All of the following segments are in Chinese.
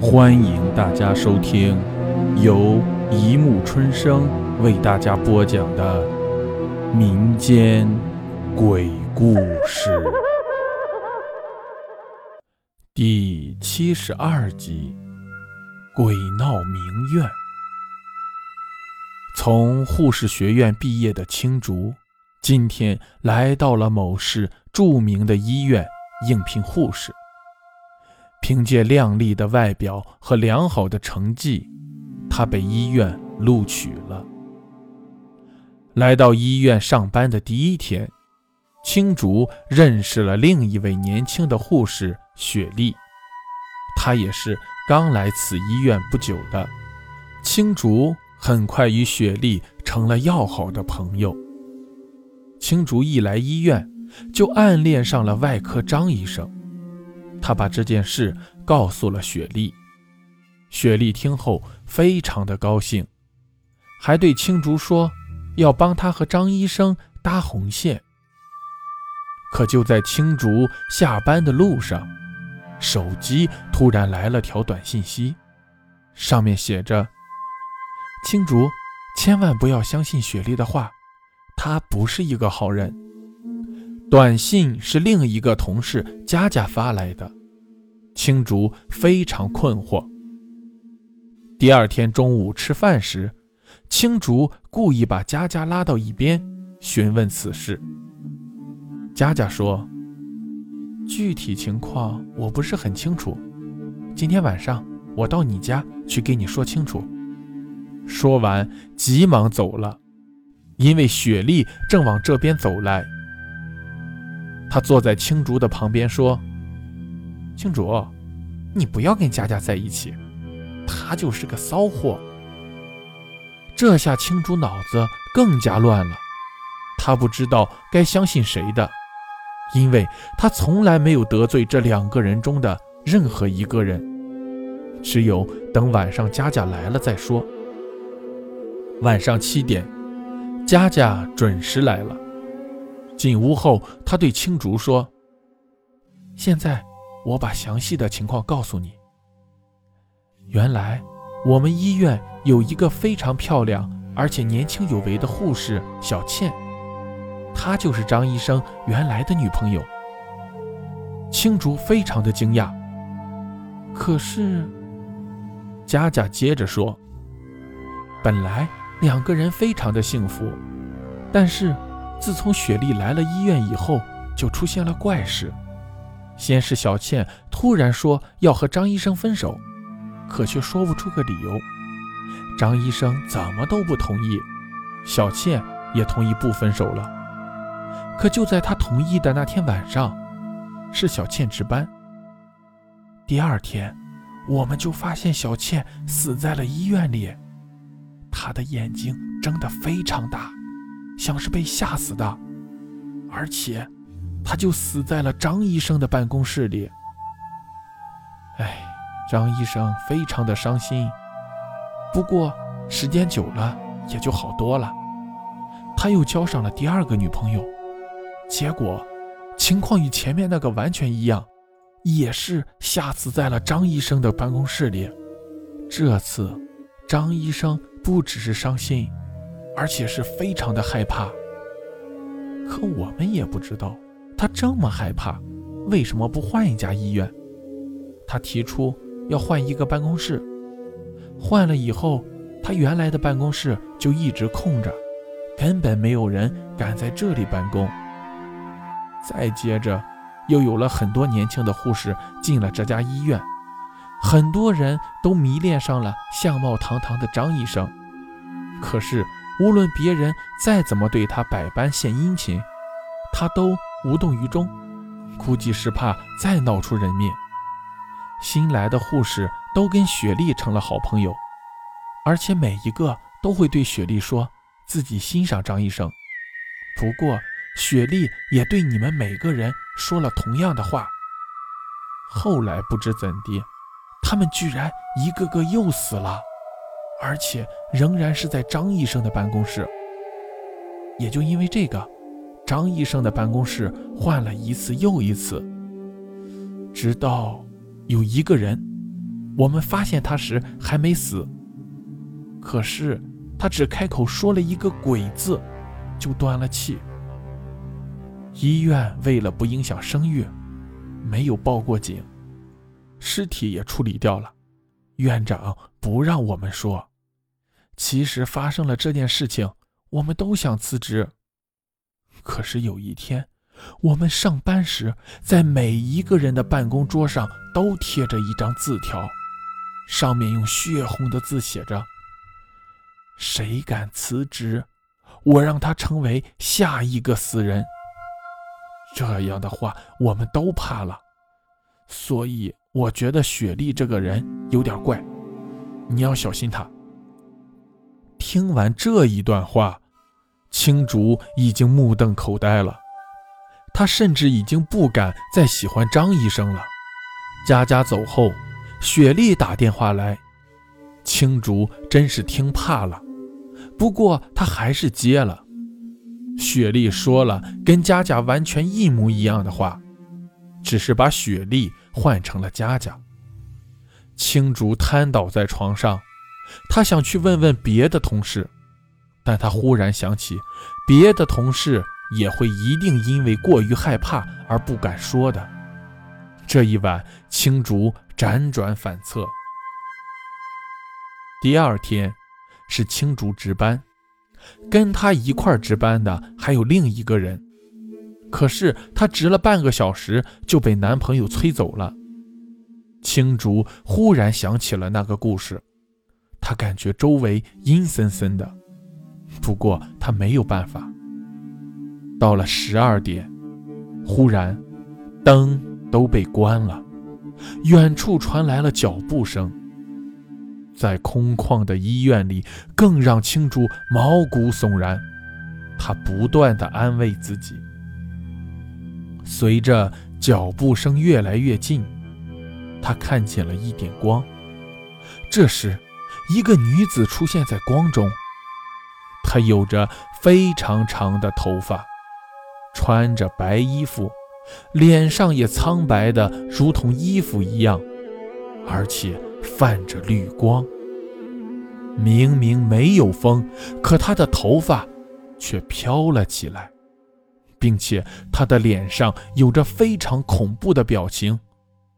欢迎大家收听由一木春生为大家播讲的民间鬼故事第七十二集《鬼闹名苑》。从护士学院毕业的青竹，今天来到了某市著名的医院应聘护士。凭借靓丽的外表和良好的成绩，他被医院录取了。来到医院上班的第一天，青竹认识了另一位年轻的护士雪莉，她也是刚来此医院不久的。青竹很快与雪莉成了要好的朋友。青竹一来医院，就暗恋上了外科张医生。他把这件事告诉了雪莉，雪莉听后非常的高兴，还对青竹说要帮他和张医生搭红线。可就在青竹下班的路上，手机突然来了条短信息，上面写着：“青竹，千万不要相信雪莉的话，她不是一个好人。”短信是另一个同事佳佳发来的，青竹非常困惑。第二天中午吃饭时，青竹故意把佳佳拉到一边，询问此事。佳佳说：“具体情况我不是很清楚，今天晚上我到你家去给你说清楚。”说完，急忙走了，因为雪莉正往这边走来。他坐在青竹的旁边说：“青竹，你不要跟佳佳在一起，她就是个骚货。”这下青竹脑子更加乱了，他不知道该相信谁的，因为他从来没有得罪这两个人中的任何一个人，只有等晚上佳佳来了再说。晚上七点，佳佳准时来了。进屋后，他对青竹说：“现在我把详细的情况告诉你。原来我们医院有一个非常漂亮而且年轻有为的护士小倩，她就是张医生原来的女朋友。”青竹非常的惊讶。可是，佳佳接着说：“本来两个人非常的幸福，但是……”自从雪莉来了医院以后，就出现了怪事。先是小倩突然说要和张医生分手，可却说不出个理由。张医生怎么都不同意，小倩也同意不分手了。可就在他同意的那天晚上，是小倩值班。第二天，我们就发现小倩死在了医院里，她的眼睛睁得非常大。像是被吓死的，而且他就死在了张医生的办公室里。哎，张医生非常的伤心。不过时间久了也就好多了。他又交上了第二个女朋友，结果情况与前面那个完全一样，也是吓死在了张医生的办公室里。这次张医生不只是伤心。而且是非常的害怕，可我们也不知道他这么害怕，为什么不换一家医院？他提出要换一个办公室，换了以后，他原来的办公室就一直空着，根本没有人敢在这里办公。再接着，又有了很多年轻的护士进了这家医院，很多人都迷恋上了相貌堂堂的张医生，可是。无论别人再怎么对他百般献殷勤，他都无动于衷，估计是怕再闹出人命。新来的护士都跟雪莉成了好朋友，而且每一个都会对雪莉说自己欣赏张医生。不过，雪莉也对你们每个人说了同样的话。后来不知怎地，他们居然一个个又死了。而且仍然是在张医生的办公室，也就因为这个，张医生的办公室换了一次又一次，直到有一个人我们发现他时还没死。可是他只开口说了一个“鬼”字，就断了气。医院为了不影响声誉，没有报过警，尸体也处理掉了。院长不让我们说。其实发生了这件事情，我们都想辞职。可是有一天，我们上班时，在每一个人的办公桌上都贴着一张字条，上面用血红的字写着：“谁敢辞职，我让他成为下一个死人。”这样的话，我们都怕了。所以我觉得雪莉这个人有点怪，你要小心她。听完这一段话，青竹已经目瞪口呆了。他甚至已经不敢再喜欢张医生了。佳佳走后，雪莉打电话来，青竹真是听怕了。不过他还是接了。雪莉说了跟佳佳完全一模一样的话，只是把雪莉换成了佳佳。青竹瘫倒在床上。他想去问问别的同事，但他忽然想起，别的同事也会一定因为过于害怕而不敢说的。这一晚，青竹辗转反侧。第二天是青竹值班，跟他一块值班的还有另一个人，可是他值了半个小时就被男朋友催走了。青竹忽然想起了那个故事。他感觉周围阴森森的，不过他没有办法。到了十二点，忽然灯都被关了，远处传来了脚步声。在空旷的医院里，更让青竹毛骨悚然。他不断的安慰自己。随着脚步声越来越近，他看见了一点光。这时。一个女子出现在光中，他有着非常长的头发，穿着白衣服，脸上也苍白的如同衣服一样，而且泛着绿光。明明没有风，可他的头发却飘了起来，并且他的脸上有着非常恐怖的表情，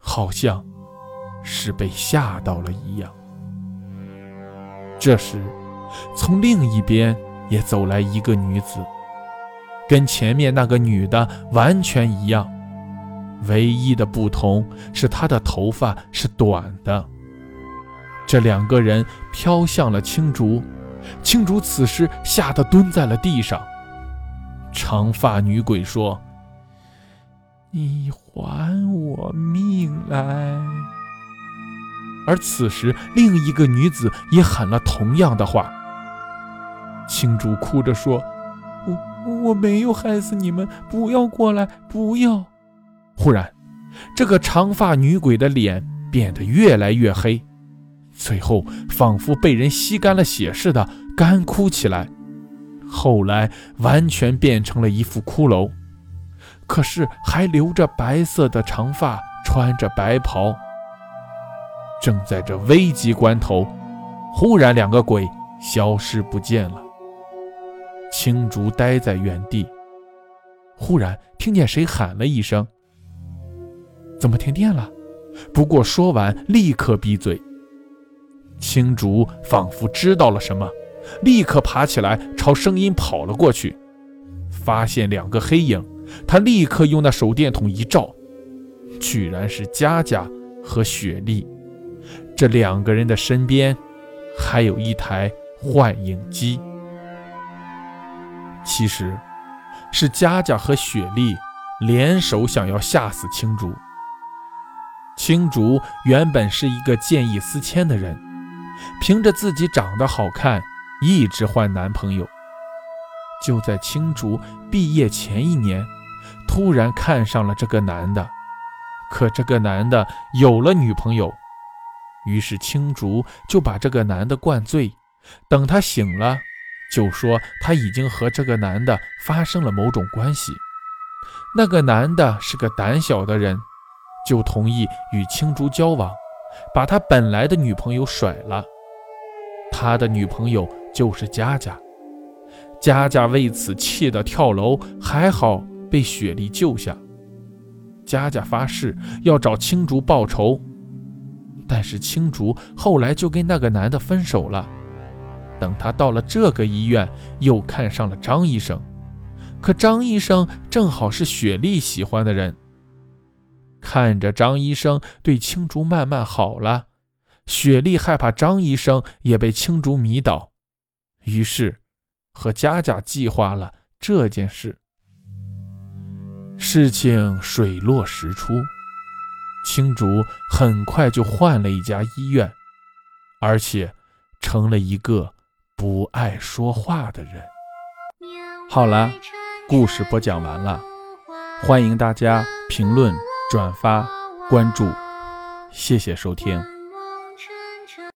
好像是被吓到了一样。这时，从另一边也走来一个女子，跟前面那个女的完全一样，唯一的不同是她的头发是短的。这两个人飘向了青竹，青竹此时吓得蹲在了地上。长发女鬼说：“你还我命来。”而此时，另一个女子也喊了同样的话。青竹哭着说：“我我没有害死你们，不要过来，不要！”忽然，这个长发女鬼的脸变得越来越黑，最后仿佛被人吸干了血似的干枯起来，后来完全变成了一副骷髅，可是还留着白色的长发，穿着白袍。正在这危急关头，忽然两个鬼消失不见了。青竹呆在原地，忽然听见谁喊了一声：“怎么停电了？”不过说完，立刻闭嘴。青竹仿佛知道了什么，立刻爬起来朝声音跑了过去，发现两个黑影，他立刻用那手电筒一照，居然是佳佳和雪莉。这两个人的身边，还有一台幻影机。其实，是佳佳和雪莉联手想要吓死青竹。青竹原本是一个见异思迁的人，凭着自己长得好看，一直换男朋友。就在青竹毕业前一年，突然看上了这个男的，可这个男的有了女朋友。于是青竹就把这个男的灌醉，等他醒了，就说他已经和这个男的发生了某种关系。那个男的是个胆小的人，就同意与青竹交往，把他本来的女朋友甩了。他的女朋友就是佳佳，佳佳为此气得跳楼，还好被雪莉救下。佳佳发誓要找青竹报仇，但是青竹后来就跟那个男的分手了。等他到了这个医院，又看上了张医生，可张医生正好是雪莉喜欢的人。看着张医生对青竹慢慢好了，雪莉害怕张医生也被青竹迷倒，于是和佳佳计划了这件事。事情水落石出，青竹很快就换了一家医院，而且成了一个。不爱说话的人。好了，故事播讲完了，欢迎大家评论、转发、关注，谢谢收听。